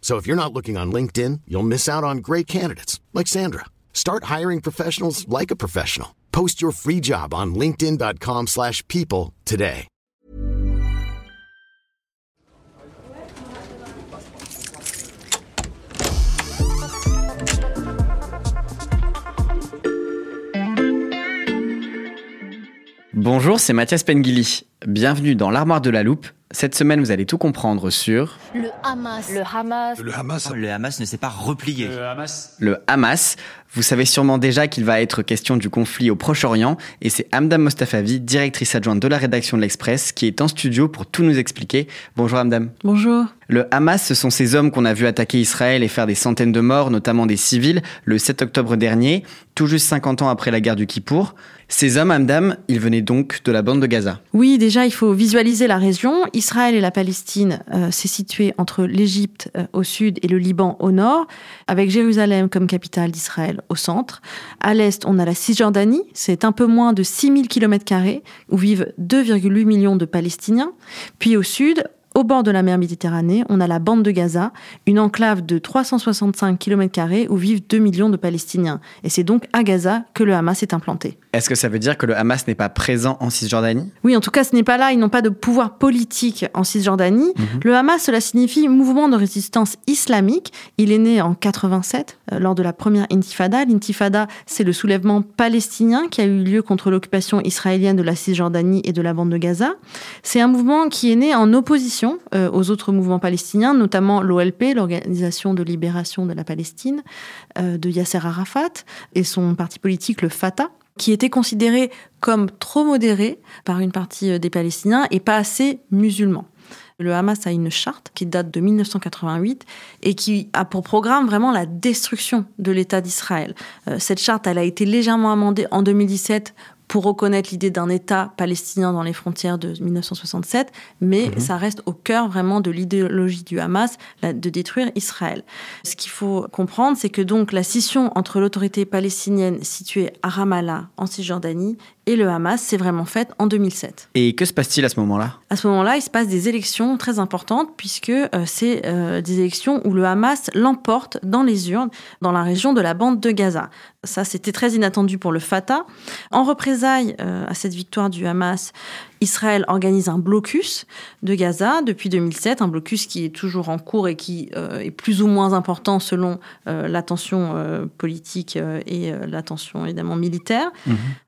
So if you're not looking on LinkedIn, you'll miss out on great candidates like Sandra. Start hiring professionals like a professional. Post your free job on linkedin.com/people today. Bonjour, c'est Mathias Pengili. Bienvenue dans l'armoire de la loupe. Cette semaine, vous allez tout comprendre sur Le Hamas. Le Hamas. Le Hamas. Le Hamas ne s'est pas replié. Le Hamas. le Hamas. Vous savez sûrement déjà qu'il va être question du conflit au Proche-Orient et c'est Amdam Mostafavi, directrice adjointe de la rédaction de l'Express, qui est en studio pour tout nous expliquer. Bonjour Amdam. Bonjour. Le Hamas, ce sont ces hommes qu'on a vu attaquer Israël et faire des centaines de morts, notamment des civils, le 7 octobre dernier, tout juste 50 ans après la guerre du Kippour. Ces hommes, Amdam, ils venaient donc de la bande de Gaza. Oui, déjà, il faut visualiser la région. Israël et la Palestine, euh, c'est situé entre l'Égypte euh, au sud et le Liban au nord, avec Jérusalem comme capitale d'Israël au centre. À l'est, on a la Cisjordanie, c'est un peu moins de 6000 km, où vivent 2,8 millions de Palestiniens. Puis au sud, au bord de la mer Méditerranée, on a la bande de Gaza, une enclave de 365 km où vivent 2 millions de Palestiniens. Et c'est donc à Gaza que le Hamas est implanté. Est-ce que ça veut dire que le Hamas n'est pas présent en Cisjordanie? Oui, en tout cas, ce n'est pas là. Ils n'ont pas de pouvoir politique en Cisjordanie. Le Hamas, cela signifie mouvement de résistance islamique. Il est né en 87, euh, lors de la première intifada. L'intifada, c'est le soulèvement palestinien qui a eu lieu contre l'occupation israélienne de la Cisjordanie et de la bande de Gaza. C'est un mouvement qui est né en opposition euh, aux autres mouvements palestiniens, notamment l'OLP, l'Organisation de libération de la Palestine, euh, de Yasser Arafat, et son parti politique, le Fatah qui était considéré comme trop modéré par une partie euh, des Palestiniens et pas assez musulman. Le Hamas a une charte qui date de 1988 et qui a pour programme vraiment la destruction de l'État d'Israël. Cette charte, elle a été légèrement amendée en 2017 pour reconnaître l'idée d'un État palestinien dans les frontières de 1967, mais ça reste au cœur vraiment de l'idéologie du Hamas, de détruire Israël. Ce qu'il faut comprendre, c'est que donc la scission entre l'autorité palestinienne située à Ramallah, en Cisjordanie, et le Hamas s'est vraiment faite en 2007. Et que se passe-t-il à ce moment-là? À ce moment-là, il se passe des élections très importantes puisque euh, c'est euh, des élections où le Hamas l'emporte dans les urnes dans la région de la bande de Gaza. Ça, c'était très inattendu pour le Fatah. En représailles euh, à cette victoire du Hamas, Israël organise un blocus de Gaza depuis 2007, un blocus qui est toujours en cours et qui euh, est plus ou moins important selon euh, la tension euh, politique euh, et la tension évidemment militaire.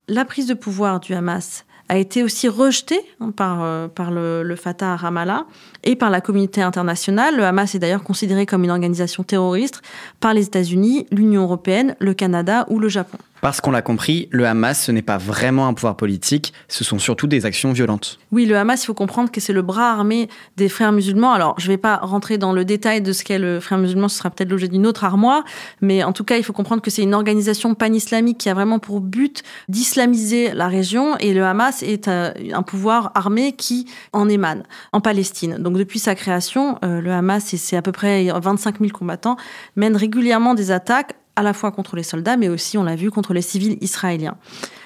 La prise de pouvoir du Hamas a été aussi rejetée hein, par, par le, le Fatah à Ramallah et par la communauté internationale. Le Hamas est d'ailleurs considéré comme une organisation terroriste par les États-Unis, l'Union européenne, le Canada ou le Japon. Parce qu'on l'a compris, le Hamas, ce n'est pas vraiment un pouvoir politique, ce sont surtout des actions violentes. Oui, le Hamas, il faut comprendre que c'est le bras armé des frères musulmans. Alors, je ne vais pas rentrer dans le détail de ce qu'est le frère musulman, ce sera peut-être l'objet d'une autre armoire, mais en tout cas, il faut comprendre que c'est une organisation pan-islamique qui a vraiment pour but d'islamiser la région et le Hamas est euh, un pouvoir armé qui en émane en Palestine. Donc, depuis sa création, euh, le Hamas, et c'est à peu près 25 000 combattants, mène régulièrement des attaques à la fois contre les soldats, mais aussi, on l'a vu, contre les civils israéliens.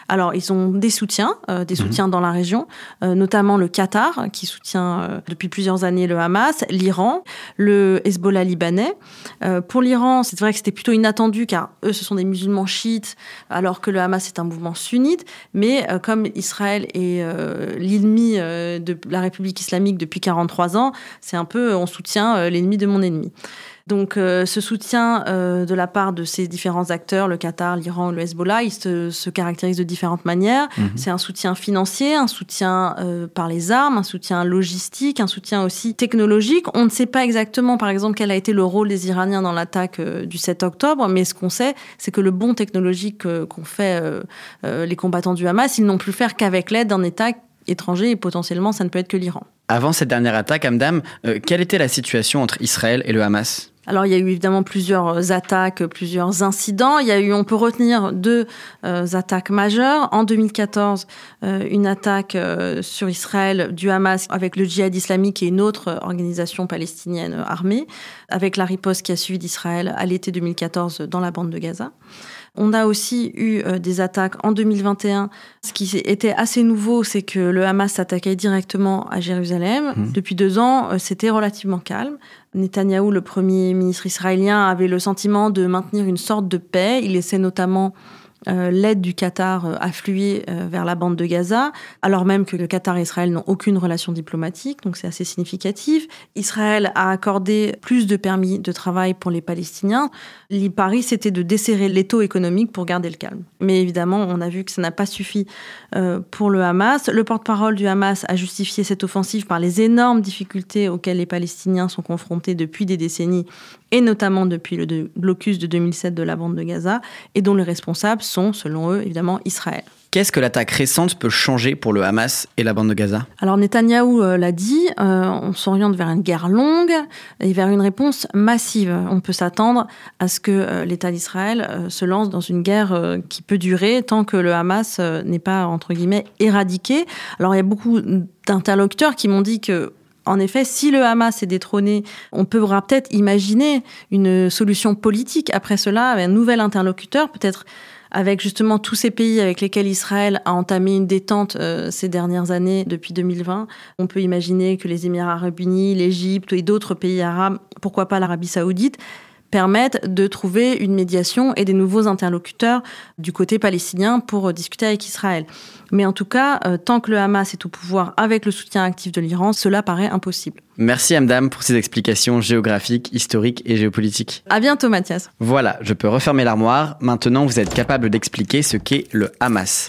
Alors, ils ont des soutiens, euh, des soutiens dans la région, euh, notamment le Qatar, qui soutient euh, depuis plusieurs années le Hamas, l'Iran, le Hezbollah libanais. Pour l'Iran, c'est vrai que c'était plutôt inattendu, car eux, ce sont des musulmans chiites, alors que le Hamas est un mouvement sunnite. Mais comme Israël est l'ennemi de la République islamique depuis 43 ans, c'est un peu, on soutient l'ennemi de mon ennemi. Donc euh, ce soutien euh, de la part de ces différents acteurs, le Qatar, l'Iran, le Hezbollah, il se, caractérise de différentes manières. Mhm. C'est un soutien financier, un soutien euh, par les armes, un soutien logistique, un soutien aussi technologique. On ne sait pas exactement, par exemple, quel a été le rôle des Iraniens dans l'attaque du 7 octobre, mais ce qu'on sait, c'est que le bon technologique qu'ont fait les combattants du Hamas, ils n'ont plus faire qu'avec l'aide d'un État étranger et potentiellement ça ne peut être que l'Iran. Avant cette dernière attaque, Amdam, quelle était la situation entre Israël et le Hamas? Alors il y a eu évidemment plusieurs attaques, plusieurs incidents. Il y a eu, on peut retenir deux euh, attaques majeures. En 2014, euh, une attaque euh, sur Israël du Hamas avec le djihad islamique et une autre organisation palestinienne armée, avec la riposte qui a suivi d'Israël à l'été 2014 dans la bande de Gaza. On a aussi eu des attaques en 2021. Ce qui était assez nouveau, c'est que le Hamas s'attaquait directement à Jérusalem. Mmh. Depuis deux ans, c'était relativement calme. Netanyahou, le premier ministre israélien, avait le sentiment de maintenir une sorte de paix. Il essaie notamment euh, l'aide du Qatar euh, affluer euh, vers la bande de Gaza, alors même que le Qatar et Israël n'ont aucune relation diplomatique, donc c'est assez significatif. Israël a accordé plus de permis de travail pour les Palestiniens. Paris, c'était de desserrer l'étau économique pour garder le calme. Mais évidemment, on a vu que ça n'a pas suffi pour le Hamas. Le porte-parole du Hamas a justifié cette offensive par les énormes difficultés auxquelles les Palestiniens sont confrontés depuis des décennies et notamment depuis le blocus de 2007 de la bande de Gaza, et dont les responsables sont, selon eux, évidemment Israël. Qu'est-ce que l'attaque récente peut changer pour le Hamas et la bande de Gaza? Alors Netanyahou euh, l'a dit, euh, on s'oriente vers une guerre longue et vers une réponse massive. On peut s'attendre à ce que euh, l'État d'Israël se lance dans une guerre qui peut durer tant que le Hamas n'est pas, entre guillemets, éradiqué. Alors il y a beaucoup d'interlocuteurs qui m'ont dit que en effet, si le Hamas est détrôné, on pourra peut-être imaginer une solution politique après cela, un nouvel interlocuteur, peut-être avec justement tous ces pays avec lesquels Israël a entamé une détente euh, ces dernières années, depuis 2020. On peut imaginer que les Émirats arabes unis, l'Égypte et d'autres pays arabes, pourquoi pas l'Arabie saoudite, permettent de trouver une médiation et des nouveaux interlocuteurs du côté palestinien pour discuter avec Israël. Mais en tout cas, euh, tant que le Hamas est au pouvoir avec le soutien actif de l'Iran, cela paraît impossible. Merci Amdam pour ces explications géographiques, historiques et géopolitiques. À bientôt Mathias. Voilà, je peux refermer l'armoire. Maintenant, vous êtes capable d'expliquer ce qu'est le Hamas.